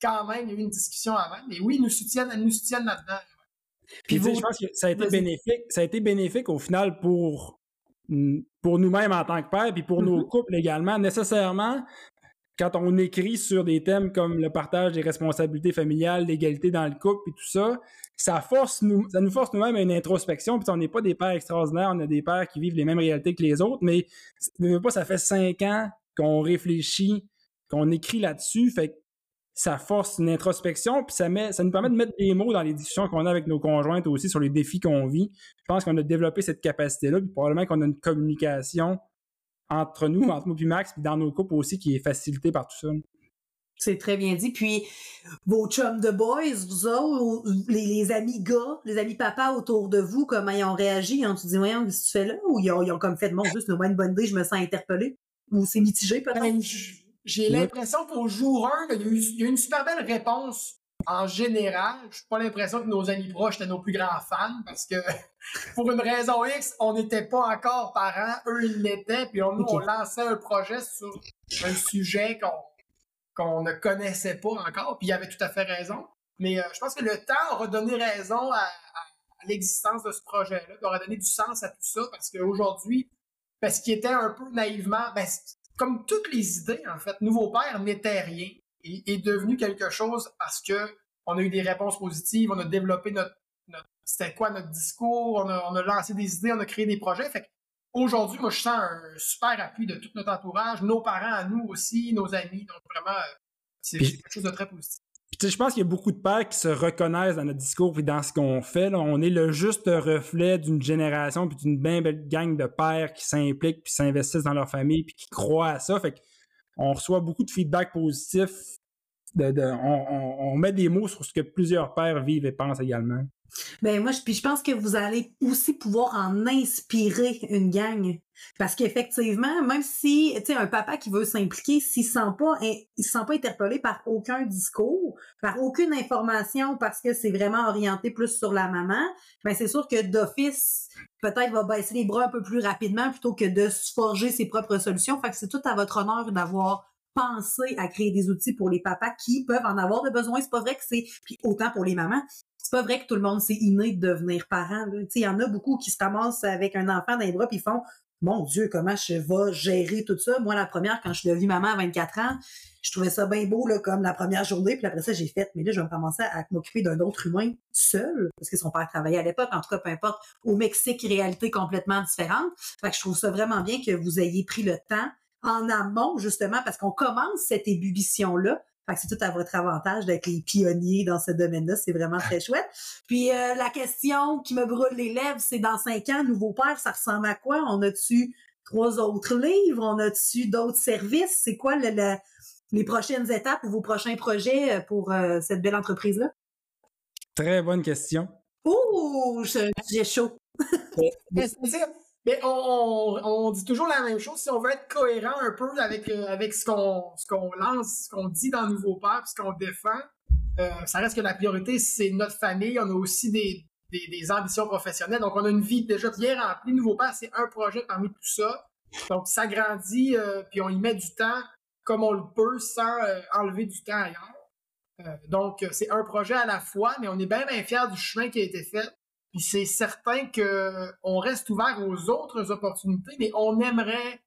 quand même, il y a eu une discussion avant. Mais oui, ils nous soutiennent, nous soutiennent là-dedans. Puis, je pense que ça a été bénéfique. Ça a été bénéfique au final pour, pour nous-mêmes en tant que père, puis pour nos mm-hmm. couples également. Nécessairement, quand on écrit sur des thèmes comme le partage des responsabilités familiales, l'égalité dans le couple et tout ça, ça force nous, ça nous force nous-mêmes à une introspection. Puis on n'est pas des pères extraordinaires, on a des pères qui vivent les mêmes réalités que les autres, mais pas, ça fait cinq ans qu'on réfléchit, qu'on écrit là-dessus. Fait ça force une introspection, puis ça, met, ça nous permet de mettre des mots dans les discussions qu'on a avec nos conjointes aussi sur les défis qu'on vit. Je pense qu'on a développé cette capacité-là, puis probablement qu'on a une communication entre nous, entre nous et Max, puis dans nos couples aussi, qui est facilitée par tout ça. C'est très bien dit. Puis, vos chums de boys, vous autres, les, amis gars, les amis papa autour de vous, comment ils ont réagi? Ils ont dit, voyons, qu'est-ce que tu fais là? Ou ils ont, comme fait, mon Dieu, c'est une bonne idée, je me sens interpellé? Ou c'est mitigé, peut-être? Ben, j'ai l'impression qu'au jour 1, il y, a eu une super belle réponse en général. Je n'ai pas l'impression que nos amis proches étaient nos plus grands fans parce que pour une raison X, on n'était pas encore parents, eux ils l'étaient, puis on, on lançait un projet sur un sujet qu'on ne connaissait pas encore, puis il avait tout à fait raison. Mais euh, je pense que le temps aura donné raison à, l'existence de ce projet-là, aura donné du sens à tout ça, parce qu'aujourd'hui, parce qu'il était un peu naïvement, ben, comme toutes les idées, en fait, Nouveau Père n'était rien est devenu quelque chose parce que on a eu des réponses positives, on a développé notre, c'était quoi notre discours, on a, lancé des idées, on a créé des projets. Fait aujourd'hui, moi, je sens un super appui de tout notre entourage, nos parents à nous aussi, nos amis. Donc vraiment, euh, c'est quelque chose de très positif je pense qu'il y a beaucoup de pères qui se reconnaissent dans notre discours et dans ce qu'on fait. On est le juste reflet d'une génération puis d'une bien belle gang de pères qui s'impliquent puis s'investissent dans leur famille puis qui croient à ça. Fait on reçoit beaucoup de feedback positif on, met des mots sur ce que plusieurs pères vivent et pensent également. Ben moi, je, pense que vous allez aussi pouvoir en inspirer une gang. Parce qu'effectivement, même si, tu un papa qui veut s'impliquer, s'il sent pas, il se sent pas interpellé par aucun discours, par aucune information, parce que c'est vraiment orienté plus sur la maman, ben c'est sûr que d'office, peut-être va baisser les bras un peu plus rapidement plutôt que de forger ses propres solutions. Fait que c'est tout à votre honneur d'avoir pensé à créer des outils pour les papas qui peuvent en avoir de besoin. C'est pas vrai que c'est, puis autant pour les mamans, c'est pas vrai que tout le monde c'est inné de devenir parent. Il y en a beaucoup qui se ramassent avec un enfant dans les bras puis font Mon Dieu, comment je vais gérer tout ça? Moi, la première, quand je suis devenue maman à 24 ans, je trouvais ça bien beau, là, comme la première journée, puis après ça, j'ai fait, mais là, je vais commencer à m'occuper d'un autre humain seul, parce que son père travaillait à l'époque, en tout cas, peu importe, au Mexique, réalité complètement différente. Fait que je trouve ça vraiment bien que vous ayez pris le temps en amont, justement, parce qu'on commence cette ébullition-là, c'est tout à votre avantage d'être les pionniers dans ce domaine-là. C'est vraiment très chouette. Puis euh, la question qui me brûle les lèvres, c'est dans cinq ans, Nouveau Père, ça ressemble à quoi? On a-tu trois autres livres? On a-tu d'autres services? C'est quoi les prochaines étapes ou vos prochains projets euh, pour euh, cette belle entreprise-là? Très bonne question. Oh, j'ai chaud. Mais on, dit toujours la même chose. Si on veut être cohérent un peu avec, euh, avec ce qu'on ce qu'on lance, ce qu'on dit dans Nouveau Père, ce qu'on défend, euh, ça reste que la priorité, c'est notre famille. On a aussi des, des, ambitions professionnelles. Donc, on a une vie déjà bien remplie. Nouveau Père, c'est un projet parmi tout ça. Donc, ça grandit, euh, puis on y met du temps comme on le peut sans enlever du temps ailleurs. donc, c'est un projet à la fois, mais on est bien, bien fiers du chemin qui a été fait. Puis c'est certain qu'on reste ouvert aux autres opportunités, mais on aimerait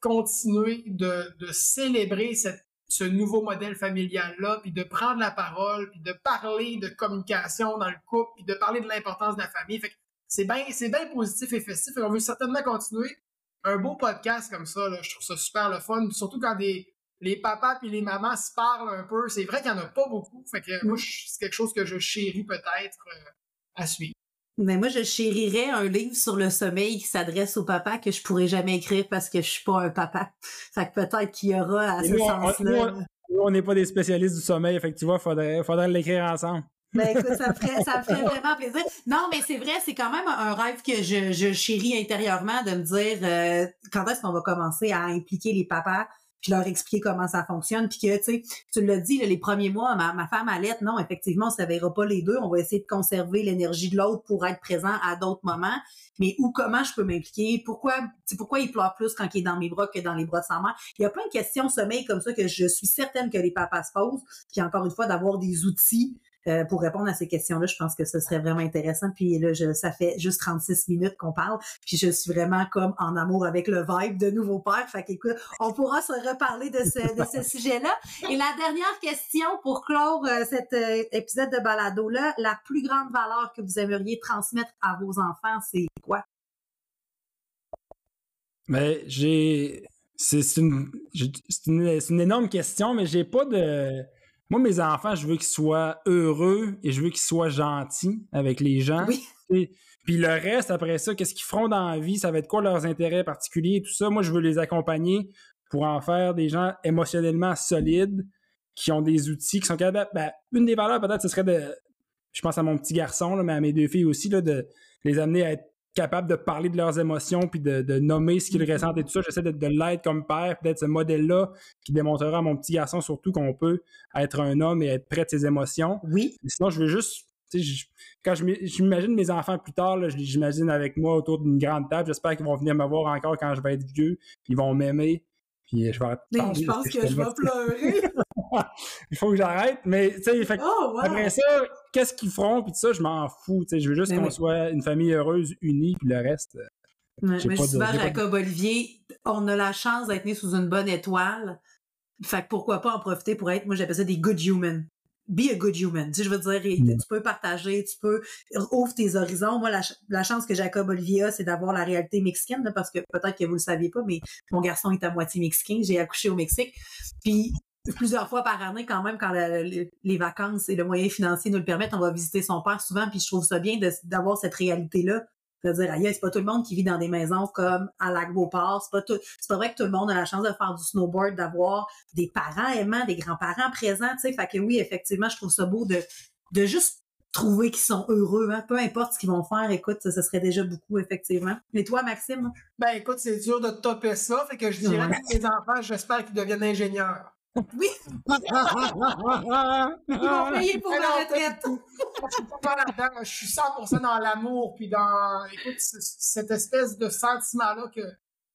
continuer de, de célébrer cette, ce nouveau modèle familial-là, puis de prendre la parole, puis de parler de communication dans le couple, puis de parler de l'importance de la famille. Fait c'est bien c'est bien positif et festif. Et on veut certainement continuer. Un beau podcast comme ça, là, je trouve ça super le fun. Surtout quand des, les papas puis les mamans se parlent un peu. C'est vrai qu'il n'y en a pas beaucoup. Fait que moi, c'est quelque chose que je chéris peut-être euh, à suivre. Mais moi, je chérirais un livre sur le sommeil qui s'adresse au papa que je pourrais jamais écrire parce que je suis pas un papa. Fait que peut-être qu'il y aura à ce sens-là. on n'est pas des spécialistes du sommeil, fait que tu vois, faudrait, faudrait l'écrire ensemble. Ben écoute, ça me ferait, ça ferait vraiment plaisir. Non, mais c'est vrai, c'est quand même un rêve que je, je chéris intérieurement de me dire euh, quand est-ce qu'on va commencer à impliquer les papas puis leur expliquer comment ça fonctionne, puis que, tu sais, tu l'as dit, les premiers mois, ma, ma femme allait, non, effectivement, on se pas les deux, on va essayer de conserver l'énergie de l'autre pour être présent à d'autres moments, mais où, comment je peux m'impliquer, pourquoi, pourquoi il pleure plus quand il est dans mes bras que dans les bras de sa mère? Il y a plein de questions sommeil comme ça que je suis certaine que les papas se posent, puis encore une fois, d'avoir des outils euh, pour répondre à ces questions-là, je pense que ce serait vraiment intéressant. Puis là, ça fait juste 36 minutes qu'on parle, puis je suis vraiment comme en amour avec le vibe de Nouveau Père. Fait qu'écoute, on pourra se reparler de ce, sujet-là. Et la dernière question pour clore euh, cet euh, épisode de balado-là, la plus grande valeur que vous aimeriez transmettre à vos enfants, c'est quoi? Mais j'ai... C'est une, une énorme question, mais j'ai pas de moi, mes enfants, je veux qu'ils soient heureux et je veux qu'ils soient gentils avec les gens. Oui. puis le reste, après ça, qu'est-ce qu'ils feront dans la vie? Ça va être quoi leurs intérêts particuliers et tout ça? Moi, je veux les accompagner pour en faire des gens émotionnellement solides, qui ont des outils, qui sont capables. Ben, une des valeurs, peut-être, ce serait de. Je pense à mon petit garçon, là, mais à mes deux filles aussi, là, de les amener à être capables de parler de leurs émotions puis de, nommer ce qu'ils mm-hmm. ressentent et tout ça. J'essaie de, de l'être comme père, peut-être ce modèle-là qui démontrera à mon petit garçon surtout qu'on peut être un homme et être près de ses émotions. Oui. sinon, je veux juste. quand je m'imagine mes enfants plus tard, j'imagine avec moi autour d'une grande table. J'espère qu'ils vont venir me voir encore quand je vais être vieux. Ils vont m'aimer. Puis je vais je pense que, je vais pleurer. Il faut que j'arrête. Mais tu sais, oh, après ça, qu'est-ce qu'ils feront? Puis tout ça, je m'en fous. je veux juste qu'on soit une famille heureuse, unie, puis le reste. Euh, mais souvent, Jacob Olivier, on a la chance d'être né sous une bonne étoile. Fait que pourquoi pas en profiter pour être, moi j'appelle ça des good humans be a good human. Tu sais, je veux dire, tu peux partager, tu peux ouvre tes horizons. Moi, la, chance que Jacob Olivier a, c'est d'avoir la réalité mexicaine, parce que peut-être que vous le saviez pas, mais mon garçon est à moitié mexicain. J'ai accouché au Mexique. Puis plusieurs fois par année, quand même, quand les vacances et le moyen financier nous le permettent, on va visiter son père souvent. Puis je trouve ça bien d'avoir cette réalité-là C'est-à-dire, aïe, c'est pas tout le monde qui vit dans des maisons comme à Lac-Beauport. C'est pas tout, c'est pas vrai que tout le monde a la chance de faire du snowboard, d'avoir des parents aimants, des grands-parents présents, tu sais. Fait que oui, effectivement, je trouve ça beau de, de juste trouver qu'ils sont heureux, hein. peu importe ce qu'ils vont faire, écoute, ce serait déjà beaucoup, effectivement. Et toi, Maxime? Ben, écoute, c'est dur de topper ça, fait que je dirais Ouais. que mes enfants, j'espère qu'ils deviennent ingénieurs. Oui, ils vont payer pour la non, retraite. Je suis pas là-dedans, je suis 100% dans l'amour, puis dans, écoute, cette espèce de sentiment-là que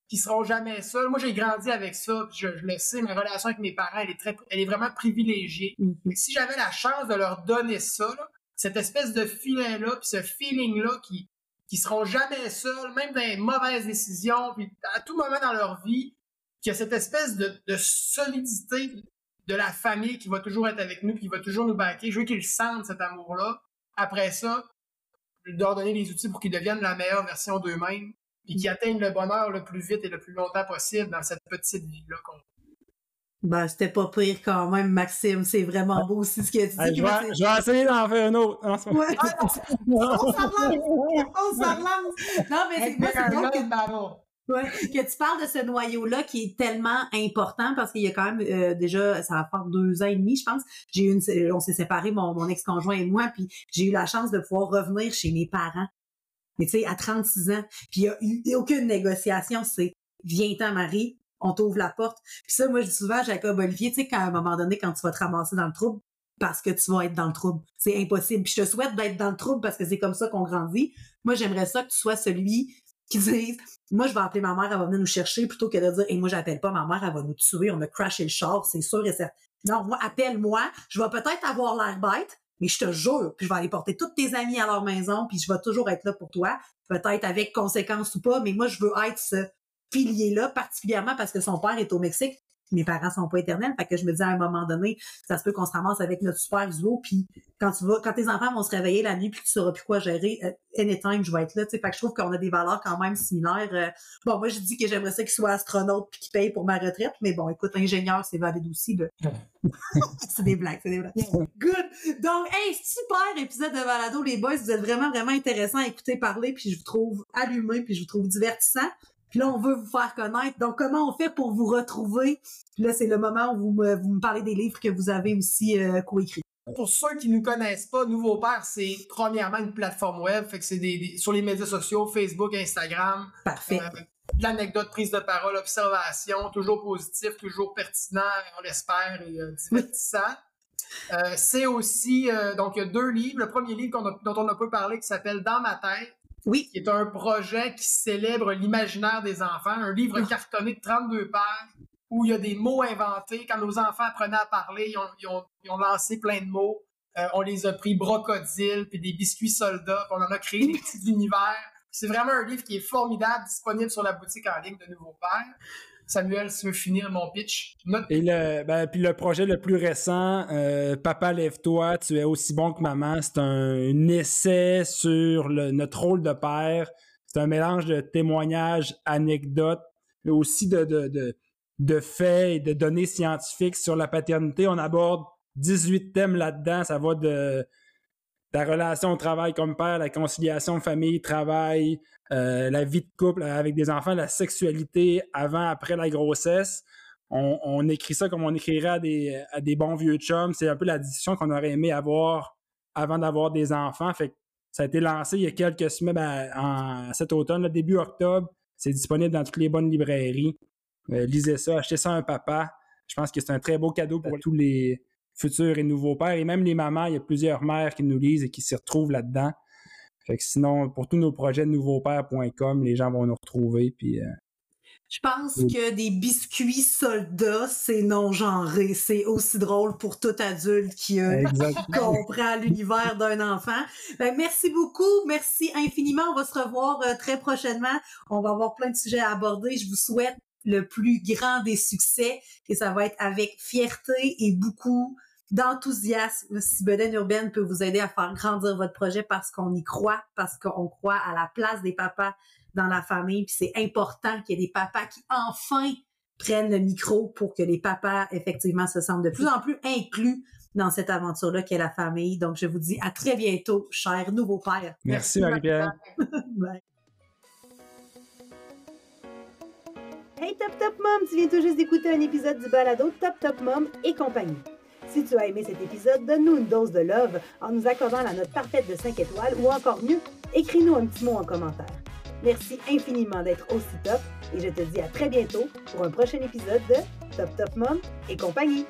qui seront jamais seuls. Moi, j'ai grandi avec ça, puis je, je le sais, ma relation avec mes parents, elle est très, elle est vraiment privilégiée. Mais si j'avais la chance de leur donner ça, là, cette espèce de filet-là, puis ce feeling-là qui, qui seront jamais seuls, même dans les mauvaises décisions, puis à tout moment dans leur vie, qu'il y a cette espèce de, de solidité de la famille qui va toujours être avec nous, puis qui va toujours nous baquer. Je veux qu'ils sentent cet amour-là. Après ça, je leur donner les outils pour qu'ils deviennent la meilleure version d'eux-mêmes, puis qu'ils atteignent le bonheur le plus vite et le plus longtemps possible dans cette petite vie-là qu'on Ben, c'était pas pire quand même, Maxime. C'est vraiment beau aussi ce que tu dis. Hey, je, vais, je vais essayer d'en faire un autre. Ouais. On s'en relance! On s'en relance! Non, mais c'est, moi, c'est drôle que. Ouais, que tu parles de ce noyau-là qui est tellement important parce qu'il y a quand même euh, déjà, ça va faire deux ans et demi, je pense. J'ai une, on s'est séparés, mon, mon ex-conjoint et moi, puis j'ai eu la chance de pouvoir revenir chez mes parents. Mais tu sais, à 36 ans, puis il y a eu aucune négociation, c'est viens-t'en, Marie, on t'ouvre la porte. Puis ça, moi, je dis souvent à Jacob Olivier, tu sais, qu'à un moment donné, quand tu vas te ramasser dans le trouble, parce que tu vas être dans le trouble. C'est impossible. Puis je te souhaite d'être dans le trouble parce que c'est comme ça qu'on grandit. Moi, j'aimerais ça que tu sois celui qui dise Moi, je vais appeler ma mère, elle va venir nous chercher plutôt que de dire Et moi, j'appelle pas ma mère, elle va nous tuer, on a crashé le char, c'est sûr et certain. Non, moi, appelle-moi, je vais peut-être avoir l'air bête, mais je te jure, puis je vais aller porter tous tes amis à leur maison, puis je vais toujours être là pour toi, peut-être avec conséquences ou pas, mais moi, je veux être ce pilier-là, particulièrement parce que son père est au Mexique. Mes parents sont pas éternels, fait que je me dis à un moment donné, ça se peut qu'on se ramasse avec notre super duo, puis quand tu vas, quand tes enfants vont se réveiller la nuit, puis que tu sauras plus quoi gérer, euh, anytime, je vais être là, tu sais, fait que je trouve qu'on a des valeurs quand même similaires. euh. bon, moi, je dis que j'aimerais ça qu'il soit astronaute puis qu'il paye pour ma retraite, mais bon, écoute, ingénieur, c'est valide aussi, c'est des blagues, c'est des blagues. Good! Donc, hey, super épisode de Balado, les boys, vous êtes vraiment, vraiment intéressants à écouter parler, puis je vous trouve allumé, puis je vous trouve divertissant. Puis là, on veut vous faire connaître. Donc, comment on fait pour vous retrouver? Puis là, c'est le moment où vous me, vous me parlez des livres que vous avez aussi euh, coécrits. Pour ceux qui ne nous connaissent pas, Nouveau Père, c'est premièrement une plateforme web, fait que c'est des, des- sur les médias sociaux, Facebook, Instagram, Parfait. euh, de l'anecdote, prise de parole, observation, toujours positif, toujours pertinent, on l'espère, et euh, divertissant. Euh, c'est aussi, euh, donc il y a deux livres. Le premier livre a- dont on a peu parlé qui s'appelle Dans ma tête, Oui. qui est un projet qui célèbre l'imaginaire des enfants, un livre cartonné de 32 pages où il y a des mots inventés. Quand nos enfants apprenaient à parler, ils ont, ils ont- ils ont lancé plein de mots. Euh, on les a pris brocodile, puis des biscuits soldats, puis on en a créé des petits univers. C'est vraiment un livre qui est formidable, disponible sur la boutique en ligne de Nouveau Père. Samuel, tu veux finir mon pitch, Et le, ben, puis le projet le plus récent, euh, Papa lève-toi, tu es aussi bon que maman, c'est un, essai sur notre rôle de père. C'est un mélange de témoignages, anecdotes, mais aussi de, de, de, de faits et de données scientifiques sur la paternité. On aborde 18 thèmes là-dedans. Ça va de ta relation au travail comme père, la conciliation famille-travail, euh, la vie de couple avec des enfants, la sexualité avant, après la grossesse. On, on écrit ça comme on écrirait à des, à des bons vieux chums. C'est un peu la discussion qu'on aurait aimé avoir avant d'avoir des enfants. Fait que ça a été lancé il y a quelques semaines, ben, en, cet automne, le début octobre. C'est disponible dans toutes les bonnes librairies. Euh, lisez ça, achetez ça à un papa. Je pense que c'est un très beau cadeau pour tous les futurs et nouveaux pères. Et même les mamans, il y a plusieurs mères qui nous lisent et qui s'y retrouvent là-dedans. Fait que sinon, pour tous nos projets, nouveaupère.com, les gens vont nous retrouver. Puis, euh, Je pense Oui. que des biscuits soldats, c'est non-genré. C'est aussi drôle pour tout adulte qui, euh, comprend l'univers d'un enfant. Ben, merci beaucoup, merci infiniment. On va se revoir euh, très prochainement. On va avoir plein de sujets à aborder. Je vous souhaite le plus grand des succès et ça va être avec fierté et beaucoup d'enthousiasme. Si Bedaine Urbaine peut vous aider à faire grandir votre projet parce qu'on y croit, parce qu'on croit à la place des papas dans la famille, puis c'est important qu'il y ait des papas qui enfin prennent le micro pour que les papas effectivement se sentent de plus en plus inclus dans cette aventure-là qu'est la famille. Donc, je vous dis à très bientôt, chers nouveaux pères. Merci, Marie-Pierre. Hey Top Top Mom, tu viens tout juste d'écouter un épisode du balado Top Top Mom et compagnie. Si tu as aimé cet épisode, donne-nous une dose de love en nous accordant la note parfaite de 5 étoiles ou encore mieux, écris-nous un petit mot en commentaire. Merci infiniment d'être aussi top et je te dis à très bientôt pour un prochain épisode de Top Top Mom et compagnie.